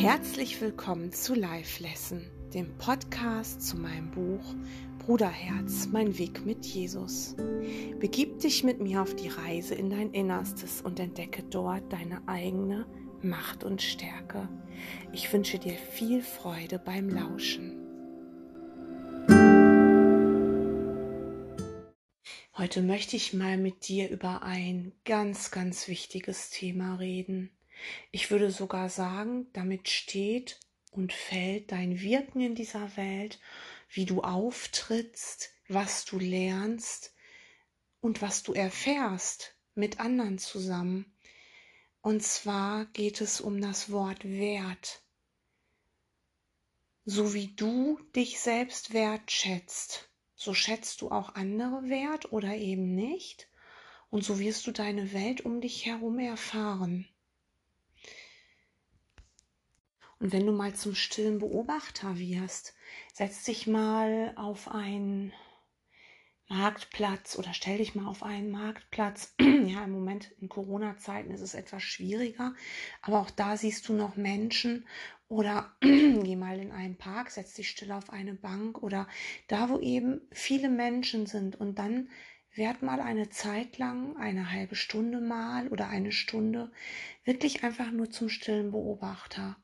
Herzlich willkommen zu Live Lesson, dem Podcast zu meinem Buch Bruderherz, mein Weg mit Jesus. Begib dich mit mir auf die Reise in dein Innerstes und entdecke dort deine eigene Macht und Stärke. Ich wünsche dir viel Freude beim Lauschen. Heute möchte ich mal mit dir über ein ganz, ganz wichtiges Thema reden. Ich würde sogar sagen, damit steht und fällt dein Wirken in dieser Welt, wie du auftrittst, was du lernst und was du erfährst mit anderen zusammen. Und zwar geht es um das Wort Wert. So wie du dich selbst wertschätzt, so schätzt du auch andere wert oder eben nicht. Und so wirst du deine Welt um dich herum erfahren. Und wenn du mal zum stillen Beobachter wirst, setz dich mal auf einen Marktplatz oder stell dich mal auf einen Marktplatz. ja, im Moment in Corona-Zeiten ist es etwas schwieriger, aber auch da siehst du noch Menschen oder geh mal in einen Park, setz dich still auf eine Bank oder da, wo eben viele Menschen sind und dann werd mal eine Zeit lang, eine halbe Stunde mal oder eine Stunde, wirklich einfach nur zum stillen Beobachter.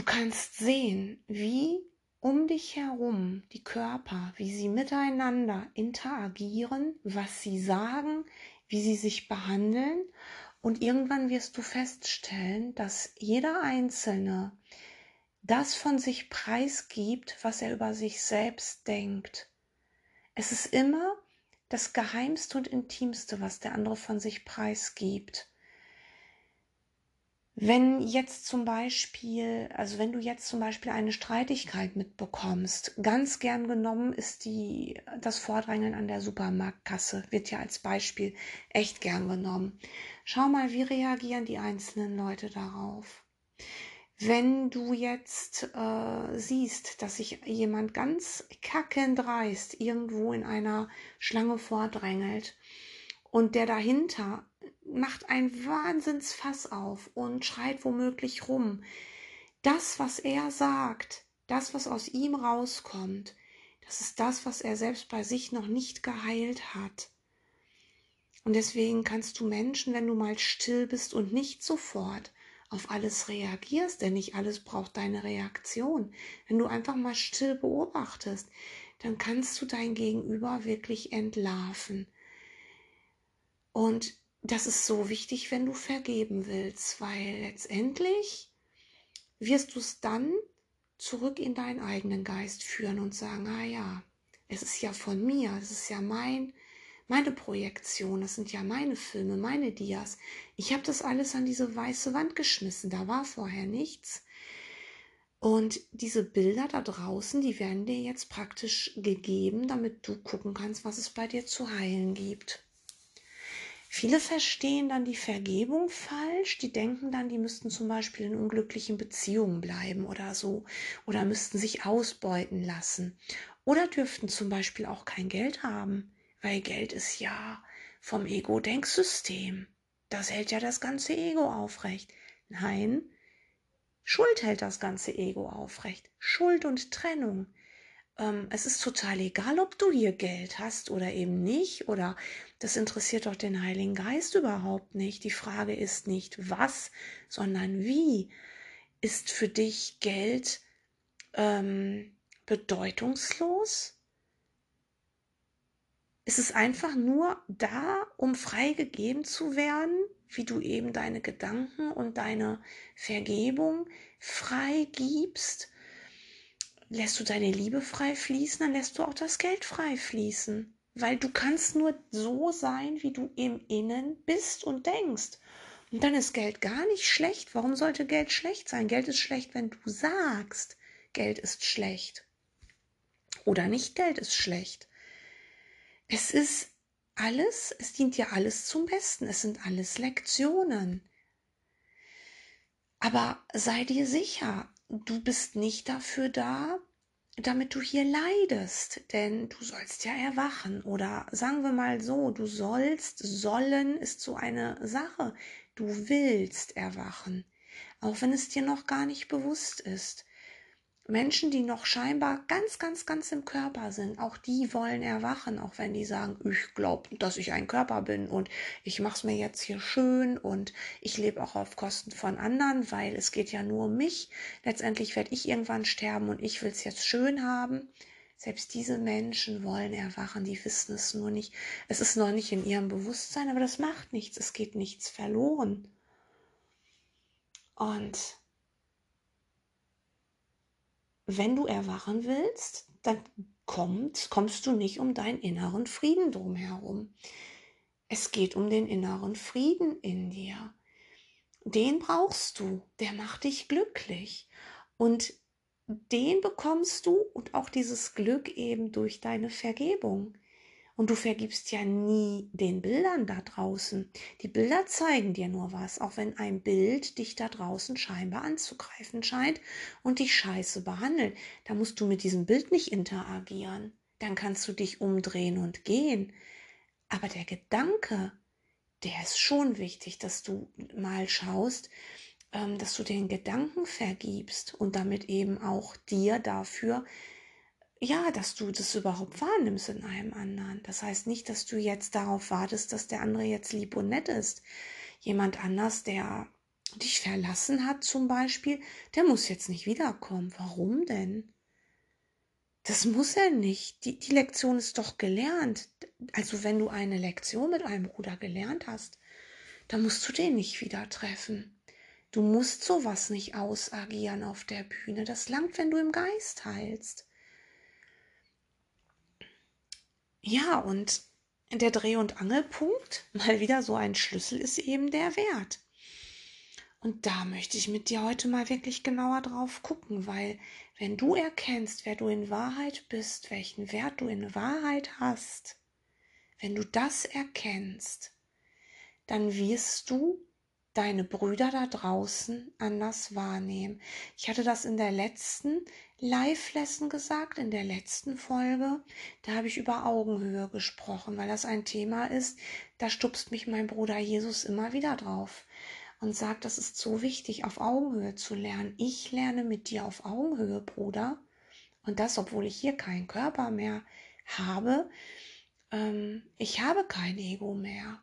Du kannst sehen, wie um dich herum die Körper, wie sie miteinander interagieren, was sie sagen, wie sie sich behandeln. Und irgendwann wirst du feststellen, dass jeder Einzelne das von sich preisgibt, was er über sich selbst denkt. Es ist immer das Geheimste und Intimste, was der andere von sich preisgibt. Wenn jetzt zum Beispiel, also wenn du jetzt zum Beispiel eine Streitigkeit mitbekommst, ganz gern genommen ist die, das Vordrängeln an der Supermarktkasse, wird ja als Beispiel echt gern genommen. Schau mal, wie reagieren die einzelnen Leute darauf. Wenn du jetzt äh, siehst, dass sich jemand ganz kackendreist irgendwo in einer Schlange vordrängelt und der dahinter macht ein Wahnsinnsfass auf und schreit womöglich rum. Das, was er sagt, das, was aus ihm rauskommt, das ist das, was er selbst bei sich noch nicht geheilt hat. Und deswegen kannst du Menschen, wenn du mal still bist und nicht sofort auf alles reagierst, denn nicht alles braucht deine Reaktion. Wenn du einfach mal still beobachtest, dann kannst du dein Gegenüber wirklich entlarven. Und das ist so wichtig, wenn du vergeben willst, weil letztendlich wirst du es dann zurück in deinen eigenen Geist führen und sagen, ah ja, es ist ja von mir, es ist ja mein, meine Projektion, das sind ja meine Filme, meine Dias. Ich habe das alles an diese weiße Wand geschmissen, da war vorher nichts. Und diese Bilder da draußen, die werden dir jetzt praktisch gegeben, damit du gucken kannst, was es bei dir zu heilen gibt. Viele verstehen dann die Vergebung falsch. Die denken dann, die müssten zum Beispiel in unglücklichen Beziehungen bleiben oder so. Oder müssten sich ausbeuten lassen. Oder dürften zum Beispiel auch kein Geld haben. Weil Geld ist ja vom Ego-Denksystem. Das hält ja das ganze Ego aufrecht. Nein, Schuld hält das ganze Ego aufrecht. Schuld und Trennung. Ähm, es ist total egal, ob du hier Geld hast oder eben nicht, oder das interessiert doch den Heiligen Geist überhaupt nicht. Die Frage ist nicht was, sondern wie. Ist für dich Geld ähm, bedeutungslos? Ist es einfach nur da, um freigegeben zu werden, wie du eben deine Gedanken und deine Vergebung freigibst? Lässt du deine Liebe frei fließen, dann lässt du auch das Geld frei fließen. Weil du kannst nur so sein, wie du im Innen bist und denkst. Und dann ist Geld gar nicht schlecht. Warum sollte Geld schlecht sein? Geld ist schlecht, wenn du sagst, Geld ist schlecht. Oder nicht Geld ist schlecht. Es ist alles, es dient ja alles zum Besten. Es sind alles Lektionen. Aber sei dir sicher, du bist nicht dafür da, damit du hier leidest, denn du sollst ja erwachen. Oder sagen wir mal so, du sollst, sollen ist so eine Sache. Du willst erwachen. auch wenn es dir noch gar nicht bewusst ist. Menschen, die noch scheinbar ganz, ganz, ganz im Körper sind, auch die wollen erwachen, auch wenn die sagen, ich glaube, dass ich ein Körper bin und ich mache es mir jetzt hier schön und ich lebe auch auf Kosten von anderen, weil es geht ja nur um mich. Letztendlich werde ich irgendwann sterben und ich will es jetzt schön haben. Selbst diese Menschen wollen erwachen, die wissen es nur nicht. Es ist noch nicht in ihrem Bewusstsein, aber das macht nichts. Es geht nichts verloren. Und wenn du erwachen willst, dann kommt, kommst du nicht um deinen inneren Frieden drumherum. Es geht um den inneren Frieden in dir. Den brauchst du, der macht dich glücklich. Und den bekommst du und auch dieses Glück eben durch deine Vergebung. Und du vergibst ja nie den Bildern da draußen. Die Bilder zeigen dir nur was, auch wenn ein Bild dich da draußen scheinbar anzugreifen scheint und dich scheiße behandelt. Da musst du mit diesem Bild nicht interagieren. Dann kannst du dich umdrehen und gehen. Aber der Gedanke, der ist schon wichtig, dass du mal schaust, ähm, dass du den Gedanken vergibst und damit eben auch dir dafür, ja, dass du das überhaupt wahrnimmst in einem anderen. Das heißt nicht, dass du jetzt darauf wartest, dass der andere jetzt lieb und nett ist. Jemand anders, der dich verlassen hat zum Beispiel, der muss jetzt nicht wiederkommen. Warum denn? Das muss er nicht. Die, die Lektion ist doch gelernt. Also wenn du eine Lektion mit einem Bruder gelernt hast, dann musst du den nicht wieder treffen. Du musst sowas nicht ausagieren auf der Bühne. Das langt, wenn du im Geist heilst. Ja, und der Dreh- und Angelpunkt, mal wieder so ein Schlüssel, ist eben der Wert. Und da möchte ich mit dir heute mal wirklich genauer drauf gucken, weil wenn du erkennst, wer du in Wahrheit bist, welchen Wert du in Wahrheit hast, wenn du das erkennst, dann wirst du deine Brüder da draußen anders wahrnehmen. Ich hatte das in der letzten Live-Lesson gesagt, in der letzten Folge. Da habe ich über Augenhöhe gesprochen, weil das ein Thema ist, da stupst mich mein Bruder Jesus immer wieder drauf und sagt, das ist so wichtig, auf Augenhöhe zu lernen. Ich lerne mit dir auf Augenhöhe, Bruder. Und das, obwohl ich hier keinen Körper mehr habe. Ähm, ich habe kein Ego mehr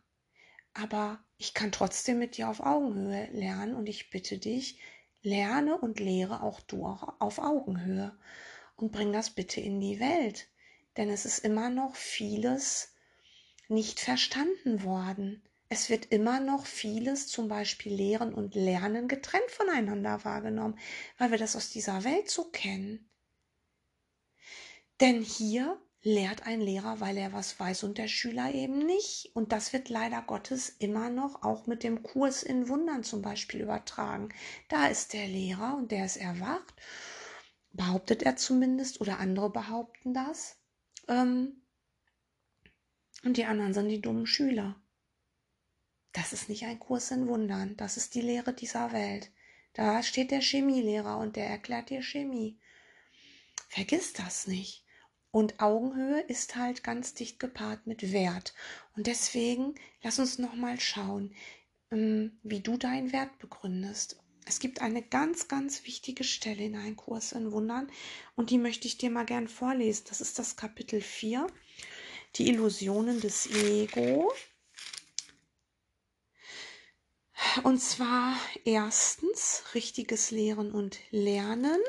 aber ich kann trotzdem mit dir auf Augenhöhe lernen und ich bitte dich, lerne und lehre auch du auch auf Augenhöhe und bring das bitte in die Welt, denn es ist immer noch vieles nicht verstanden worden. Es wird immer noch vieles, zum Beispiel Lehren und Lernen, getrennt voneinander wahrgenommen, weil wir das aus dieser Welt so kennen. Denn hier lehrt ein Lehrer, weil er was weiß und der Schüler eben nicht. Und das wird leider Gottes immer noch auch mit dem Kurs in Wundern zum Beispiel übertragen. Da ist der Lehrer und der ist erwacht, behauptet er zumindest, oder andere behaupten das. Ähm, und die anderen sind die dummen Schüler. Das ist nicht ein Kurs in Wundern, das ist die Lehre dieser Welt. Da steht der Chemielehrer und der erklärt dir Chemie. Vergiss das nicht. Und Augenhöhe ist halt ganz dicht gepaart mit Wert. Und deswegen lass uns noch mal schauen, ähm, wie du deinen Wert begründest. Es gibt eine ganz, ganz wichtige Stelle in einem Kurs in Wundern und die möchte ich dir mal gern vorlesen. Das ist das Kapitel 4, die Illusionen des Ego. Und zwar erstens richtiges Lehren und Lernen.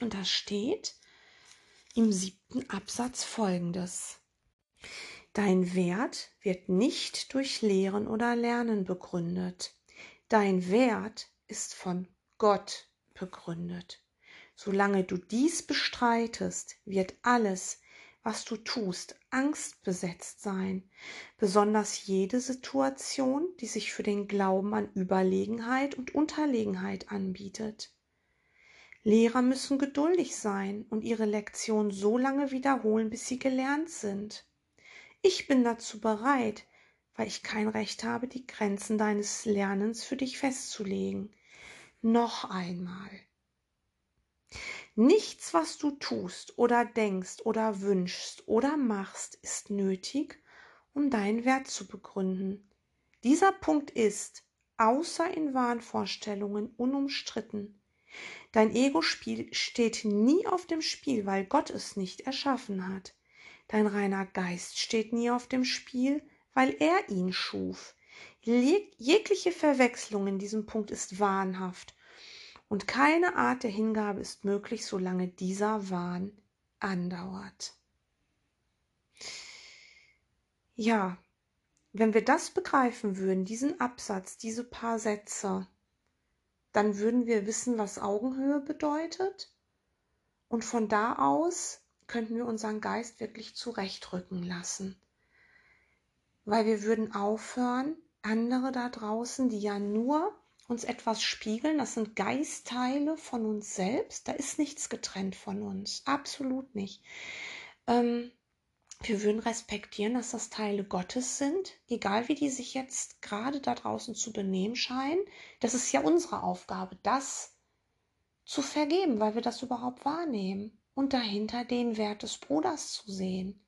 Und da steht, im siebten Absatz folgendes. Dein Wert wird nicht durch Lehren oder Lernen begründet. Dein Wert ist von Gott begründet. Solange du dies bestreitest, wird alles, was du tust, angstbesetzt sein, besonders jede Situation, die sich für den Glauben an Überlegenheit und Unterlegenheit anbietet. Lehrer müssen geduldig sein und ihre Lektion so lange wiederholen, bis sie gelernt sind. Ich bin dazu bereit, weil ich kein Recht habe, die Grenzen deines Lernens für dich festzulegen. Noch einmal. Nichts, was du tust oder denkst oder wünschst oder machst, ist nötig, um deinen Wert zu begründen. Dieser Punkt ist außer in Wahnvorstellungen unumstritten. Dein Ego-Spiel steht nie auf dem Spiel, weil Gott es nicht erschaffen hat. Dein reiner Geist steht nie auf dem Spiel, weil er ihn schuf. Jegliche Verwechslung in diesem Punkt ist wahnhaft und keine Art der Hingabe ist möglich, solange dieser Wahn andauert. Ja, wenn wir das begreifen würden, diesen Absatz, diese paar Sätze, dann würden wir wissen, was Augenhöhe bedeutet. Und von da aus könnten wir unseren Geist wirklich zurechtrücken lassen. Weil wir würden aufhören, andere da draußen, die ja nur uns etwas spiegeln, das sind Geistteile von uns selbst, da ist nichts getrennt von uns, absolut nicht. Ähm, wir würden respektieren, dass das Teile Gottes sind, egal wie die sich jetzt gerade da draußen zu benehmen scheinen. Das ist ja unsere Aufgabe, das zu vergeben, weil wir das überhaupt wahrnehmen und dahinter den Wert des Bruders zu sehen.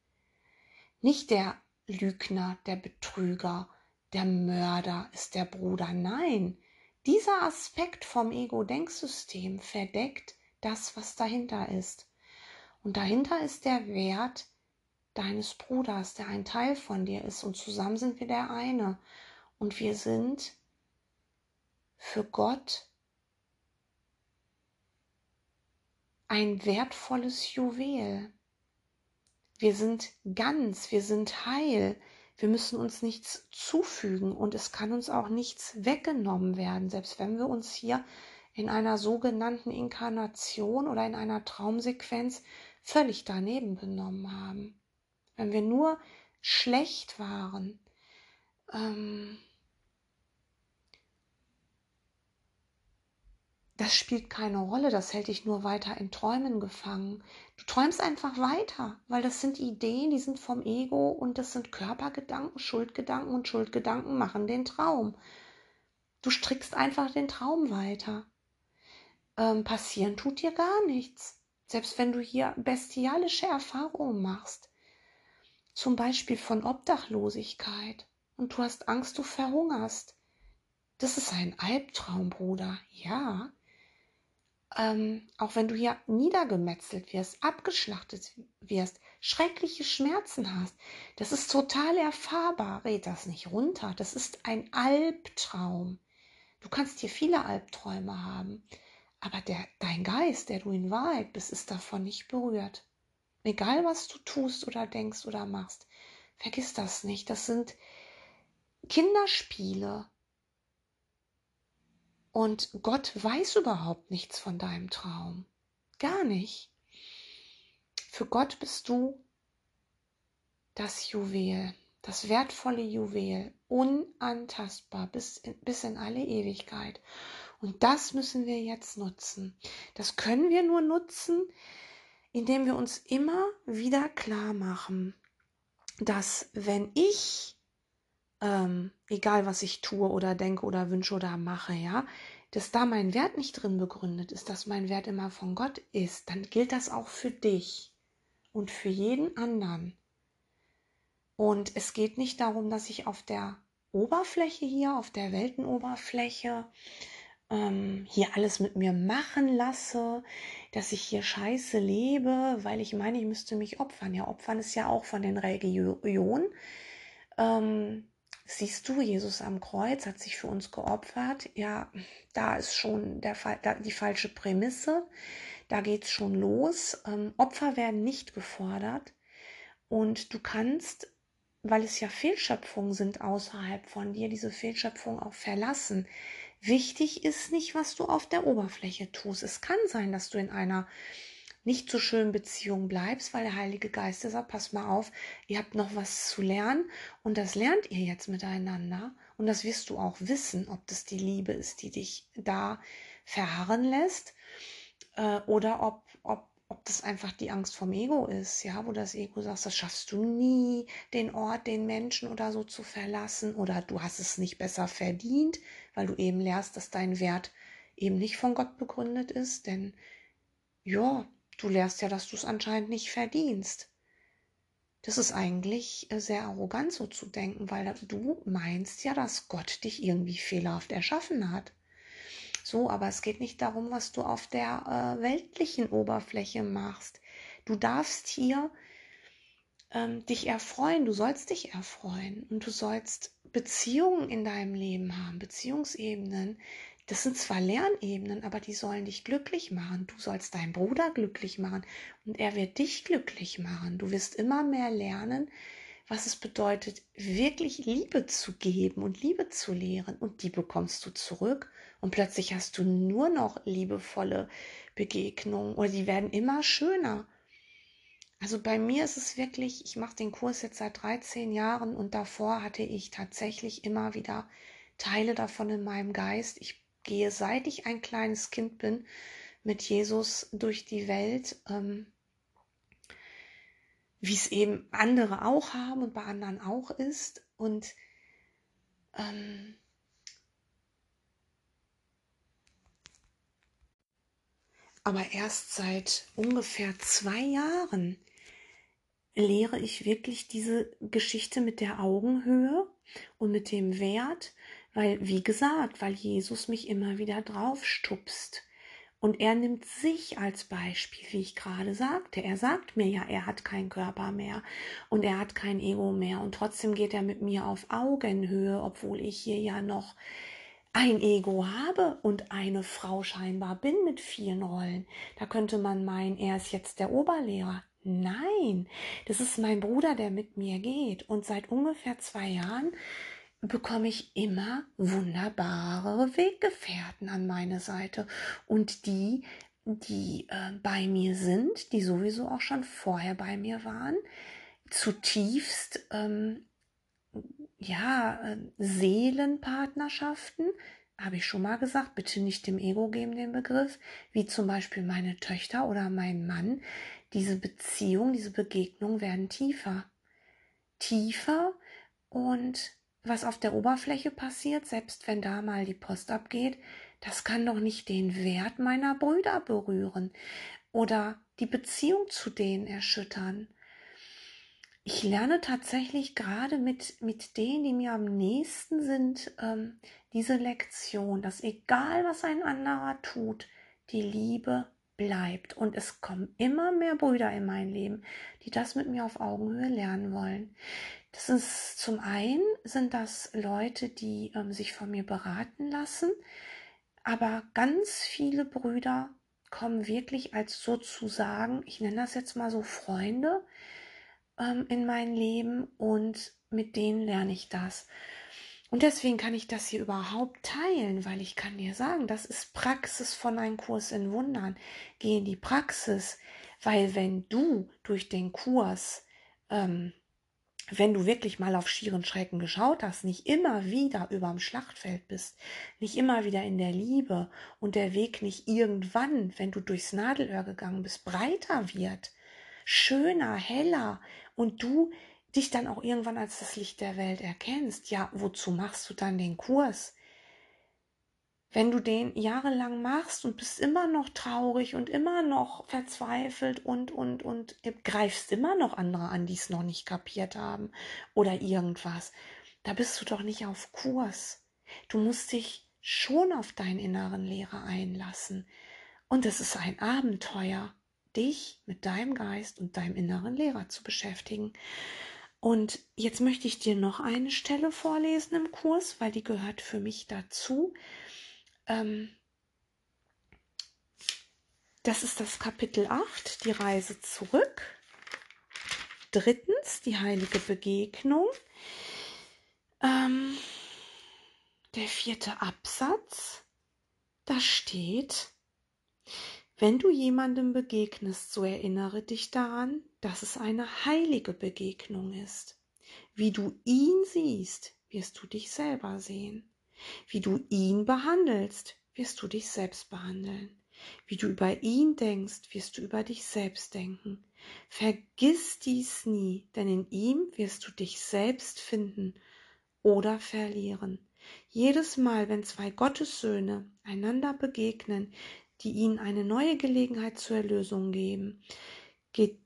Nicht der Lügner, der Betrüger, der Mörder ist der Bruder. Nein, dieser Aspekt vom Ego-Denksystem verdeckt das, was dahinter ist. Und dahinter ist der Wert deines Bruders, der ein Teil von dir ist. Und zusammen sind wir der eine. Und wir sind für Gott ein wertvolles Juwel. Wir sind ganz, wir sind heil. Wir müssen uns nichts zufügen und es kann uns auch nichts weggenommen werden, selbst wenn wir uns hier in einer sogenannten Inkarnation oder in einer Traumsequenz völlig daneben benommen haben. Wenn wir nur schlecht waren, ähm, das spielt keine Rolle, das hält dich nur weiter in Träumen gefangen. Du träumst einfach weiter, weil das sind Ideen, die sind vom Ego und das sind Körpergedanken, Schuldgedanken und Schuldgedanken machen den Traum. Du strickst einfach den Traum weiter. Ähm, passieren tut dir gar nichts. Selbst wenn du hier bestialische Erfahrungen machst, zum Beispiel von Obdachlosigkeit und du hast Angst, du verhungerst. Das ist ein Albtraum, Bruder. Ja, ähm, auch wenn du hier niedergemetzelt wirst, abgeschlachtet wirst, schreckliche Schmerzen hast, das ist total erfahrbar. Red das nicht runter. Das ist ein Albtraum. Du kannst hier viele Albträume haben, aber der, dein Geist, der du in Wahrheit bist, ist davon nicht berührt. Egal, was du tust oder denkst oder machst, vergiss das nicht. Das sind Kinderspiele. Und Gott weiß überhaupt nichts von deinem Traum. Gar nicht. Für Gott bist du das Juwel, das wertvolle Juwel, unantastbar bis in, bis in alle Ewigkeit. Und das müssen wir jetzt nutzen. Das können wir nur nutzen, indem wir uns immer wieder klar machen, dass wenn ich ähm, egal was ich tue oder denke oder wünsche oder mache, ja, dass da mein Wert nicht drin begründet ist, dass mein Wert immer von Gott ist, dann gilt das auch für dich und für jeden anderen. Und es geht nicht darum, dass ich auf der Oberfläche hier, auf der Weltenoberfläche, ähm, hier alles mit mir machen lasse, dass ich hier scheiße lebe, weil ich meine, ich müsste mich opfern. Ja, opfern ist ja auch von den Religionen. Ähm, Siehst du, Jesus am Kreuz hat sich für uns geopfert. Ja, da ist schon der, da, die falsche Prämisse. Da geht es schon los. Ähm, Opfer werden nicht gefordert. Und du kannst, weil es ja Fehlschöpfungen sind außerhalb von dir, diese Fehlschöpfung auch verlassen. Wichtig ist nicht, was du auf der Oberfläche tust. Es kann sein, dass du in einer nicht so schönen Beziehung bleibst, weil der Heilige Geist sagt, pass mal auf, ihr habt noch was zu lernen. Und das lernt ihr jetzt miteinander. Und das wirst du auch wissen, ob das die Liebe ist, die dich da verharren lässt äh, oder ob, ob, ob das einfach die Angst vom Ego ist, ja, wo das Ego sagt, das schaffst du nie, den Ort, den Menschen oder so zu verlassen. Oder du hast es nicht besser verdient, weil du eben lernst, dass dein Wert eben nicht von Gott begründet ist, denn ja, Du lehrst ja, dass du es anscheinend nicht verdienst. das ist eigentlich äh, sehr arrogant so zu denken, weil du meinst ja, dass Gott dich irgendwie fehlerhaft erschaffen hat. So, aber es geht nicht darum, was du auf der äh, weltlichen Oberfläche machst. Du darfst hier ähm, dich erfreuen, du sollst dich erfreuen und du sollst Beziehungen in deinem Leben haben, Beziehungsebenen. Das sind zwar Lernebenen, aber die sollen dich glücklich machen. Du sollst deinen Bruder glücklich machen und er wird dich glücklich machen. Du wirst immer mehr lernen, was es bedeutet, wirklich Liebe zu geben und Liebe zu lehren. Und die bekommst du zurück. Und plötzlich hast du nur noch liebevolle Begegnungen oder die werden immer schöner. Also bei mir ist es wirklich, ich mache den Kurs jetzt seit 13 Jahren und davor hatte ich tatsächlich immer wieder Teile davon in meinem Geist. Ich gehe, seit ich ein kleines Kind bin, mit Jesus durch die Welt. Ähm, wie es eben andere auch haben und bei anderen auch ist. Und ähm, aber erst seit ungefähr zwei Jahren lehre ich wirklich diese Geschichte mit der Augenhöhe und mit dem Wert, weil, wie gesagt, weil Jesus mich immer wieder draufstupst. Und er nimmt sich als Beispiel, wie ich gerade sagte. Er sagt mir ja, er hat keinen Körper mehr und er hat kein Ego mehr. Und trotzdem geht er mit mir auf Augenhöhe, obwohl ich hier ja noch ein Ego habe und eine Frau scheinbar bin mit vielen Rollen. Da könnte man meinen, er ist jetzt der Oberlehrer. Nein, das ist mein Bruder, der mit mir geht. Und seit ungefähr zwei Jahren bekomme ich immer wunderbare Weggefährten an meine Seite. Und die, die äh, bei mir sind, die sowieso auch schon vorher bei mir waren, zutiefst ähm, ja, äh, Seelenpartnerschaften, habe ich schon mal gesagt, bitte nicht dem Ego geben den Begriff, wie zum Beispiel meine Töchter oder mein Mann. Diese Beziehung, diese Begegnung werden tiefer. Tiefer und was auf der Oberfläche passiert, selbst wenn da mal die Post abgeht, das kann doch nicht den Wert meiner Brüder berühren oder die Beziehung zu denen erschüttern. Ich lerne tatsächlich gerade mit, mit denen, die mir am nächsten sind, ähm, diese Lektion, dass egal was ein anderer tut, die Liebe bleibt. Und es kommen immer mehr Brüder in mein Leben, die das mit mir auf Augenhöhe lernen wollen. Das ist zum einen sind das Leute, die ähm, sich von mir beraten lassen, aber ganz viele Brüder kommen wirklich als sozusagen, ich nenne das jetzt mal so Freunde ähm, in mein Leben und mit denen lerne ich das. Und deswegen kann ich das hier überhaupt teilen, weil ich kann dir sagen, das ist Praxis von einem Kurs in Wundern. Geh in die Praxis, weil wenn du durch den Kurs ähm, wenn du wirklich mal auf schieren Schrecken geschaut hast, nicht immer wieder überm Schlachtfeld bist, nicht immer wieder in der Liebe und der Weg nicht irgendwann, wenn du durchs Nadelöhr gegangen bist, breiter wird, schöner, heller und du dich dann auch irgendwann als das Licht der Welt erkennst, ja, wozu machst du dann den Kurs? wenn du den jahrelang machst und bist immer noch traurig und immer noch verzweifelt und, und, und greifst immer noch andere an, die es noch nicht kapiert haben oder irgendwas, da bist du doch nicht auf Kurs. Du musst dich schon auf deinen inneren Lehrer einlassen. Und es ist ein Abenteuer, dich mit deinem Geist und deinem inneren Lehrer zu beschäftigen. Und jetzt möchte ich dir noch eine Stelle vorlesen im Kurs, weil die gehört für mich dazu. Ähm, das ist das Kapitel 8, die Reise zurück. Drittens, die heilige Begegnung. Ähm, der vierte Absatz, da steht, wenn du jemandem begegnest, so erinnere dich daran, dass es eine heilige Begegnung ist. Wie du ihn siehst, wirst du dich selber sehen. Wie du ihn behandelst, wirst du dich selbst behandeln. Wie du über ihn denkst, wirst du über dich selbst denken. Vergiss dies nie, denn in ihm wirst du dich selbst finden oder verlieren. Jedes Mal, wenn zwei Gottessöhne einander begegnen, die ihnen eine neue Gelegenheit zur Erlösung geben, geht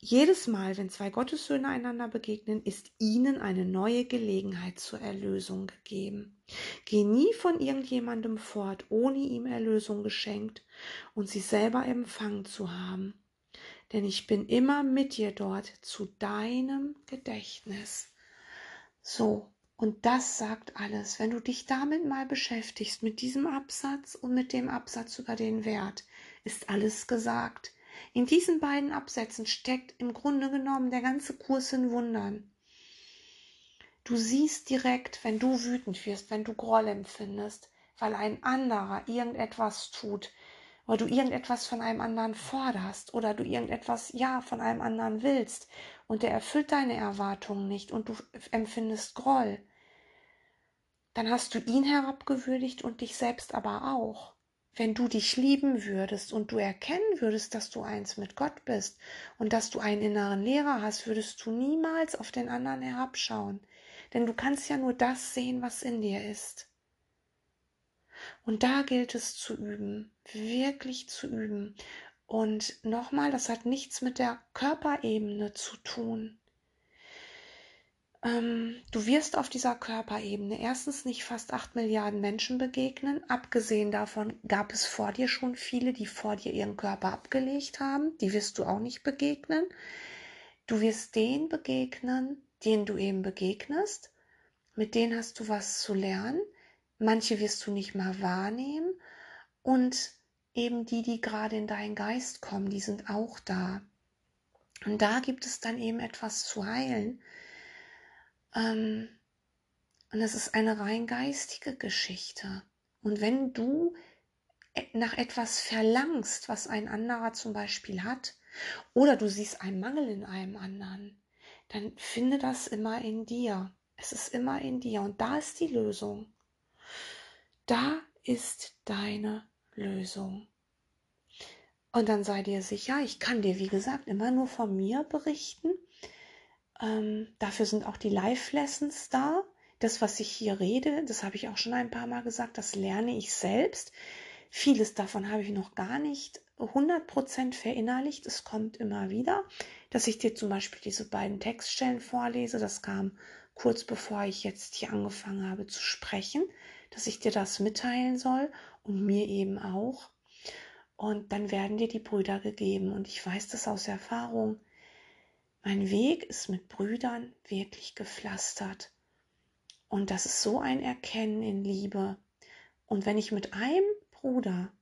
jedes Mal, wenn zwei Gottessöhne einander begegnen, ist ihnen eine neue Gelegenheit zur Erlösung gegeben. Geh nie von irgendjemandem fort, ohne ihm Erlösung geschenkt und sie selber empfangen zu haben. Denn ich bin immer mit dir dort zu deinem Gedächtnis. So, und das sagt alles. Wenn du dich damit mal beschäftigst, mit diesem Absatz und mit dem Absatz über den Wert, ist alles gesagt. In diesen beiden Absätzen steckt im Grunde genommen der ganze Kurs in Wundern. Du siehst direkt, wenn du wütend wirst, wenn du Groll empfindest, weil ein anderer irgendetwas tut, weil du irgendetwas von einem anderen forderst oder du irgendetwas ja von einem anderen willst und der erfüllt deine Erwartungen nicht und du empfindest Groll, dann hast du ihn herabgewürdigt und dich selbst aber auch wenn du dich lieben würdest und du erkennen würdest, dass du eins mit Gott bist und dass du einen inneren Lehrer hast, würdest du niemals auf den anderen herabschauen. Denn du kannst ja nur das sehen, was in dir ist. Und da gilt es zu üben, wirklich zu üben. Und nochmal, das hat nichts mit der Körperebene zu tun ähm, du wirst auf dieser Körperebene erstens nicht fast acht Milliarden Menschen begegnen. Abgesehen davon gab es vor dir schon viele, die vor dir ihren Körper abgelegt haben. Die wirst du auch nicht begegnen. Du wirst denen begegnen, denen du eben begegnest. Mit denen hast du was zu lernen. Manche wirst du nicht mal wahrnehmen. Und eben die, die gerade in deinen Geist kommen, die sind auch da. Und da gibt es dann eben etwas zu heilen ähm, und es ist eine rein geistige Geschichte. Und wenn du e, nach etwas verlangst, was ein anderer zum Beispiel hat, oder du siehst einen Mangel in einem anderen, dann finde das immer in dir. Es ist immer in dir und da ist die Lösung. Da ist deine Lösung. Und dann sei dir sicher, ich kann dir, wie gesagt, immer nur von mir berichten. Ähm, dafür sind auch die Live-Lessons da. Das, was ich hier rede, das habe ich auch schon ein paar Mal gesagt, das lerne ich selbst. Vieles davon habe ich noch gar nicht 100% verinnerlicht. Es kommt immer wieder, dass ich dir zum Beispiel diese beiden Textstellen vorlese. Das kam kurz bevor ich jetzt hier angefangen habe zu sprechen, dass ich dir das mitteilen soll und mir eben auch. Und dann werden dir die Brüder gegeben. Und ich weiß das aus Erfahrung. Mein Weg ist mit Brüdern wirklich gepflastert. Und das ist so ein Erkennen in Liebe. Und wenn ich mit einem Bruder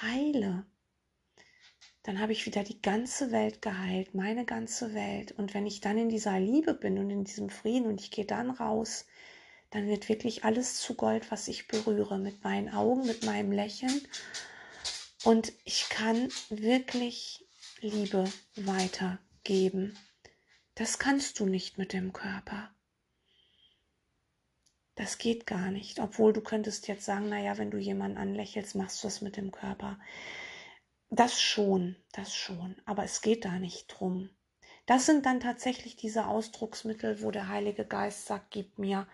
heile, dann habe ich wieder die ganze Welt geheilt, meine ganze Welt. Und wenn ich dann in dieser Liebe bin und in diesem Frieden und ich gehe dann raus, dann wird wirklich alles zu Gold, was ich berühre, mit meinen Augen, mit meinem Lächeln. Und ich kann wirklich Liebe weitergeben. Das kannst du nicht mit dem Körper. Das geht gar nicht. Obwohl du könntest jetzt sagen, naja, wenn du jemanden anlächelst, machst du das mit dem Körper. Das schon, das schon. Aber es geht da nicht drum. Das sind dann tatsächlich diese Ausdrucksmittel, wo der Heilige Geist sagt, gib mir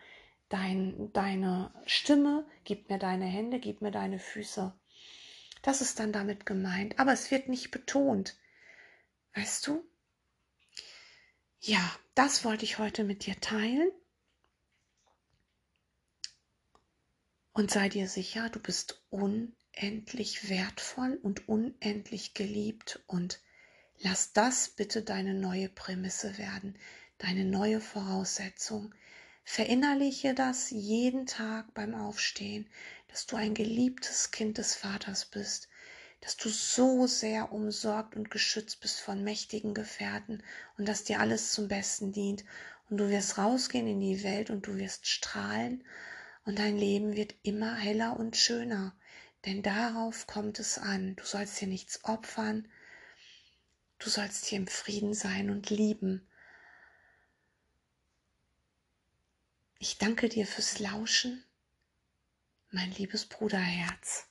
dein, deine Stimme, gib mir deine Hände, gib mir deine Füße. Das ist dann damit gemeint. Aber es wird nicht betont. Weißt du? Ja, das wollte ich heute mit dir teilen. Und sei dir sicher, du bist unendlich wertvoll und unendlich geliebt und lass das bitte deine neue Prämisse werden, deine neue Voraussetzung. Verinnerliche das jeden Tag beim Aufstehen, dass du ein geliebtes Kind des Vaters bist, dass du so sehr umsorgt und geschützt bist von mächtigen Gefährten und dass dir alles zum Besten dient. Und du wirst rausgehen in die Welt und du wirst strahlen und dein Leben wird immer heller und schöner. Denn darauf kommt es an. Du sollst dir nichts opfern. Du sollst hier im Frieden sein und lieben. Ich danke dir fürs Lauschen, mein liebes Bruderherz.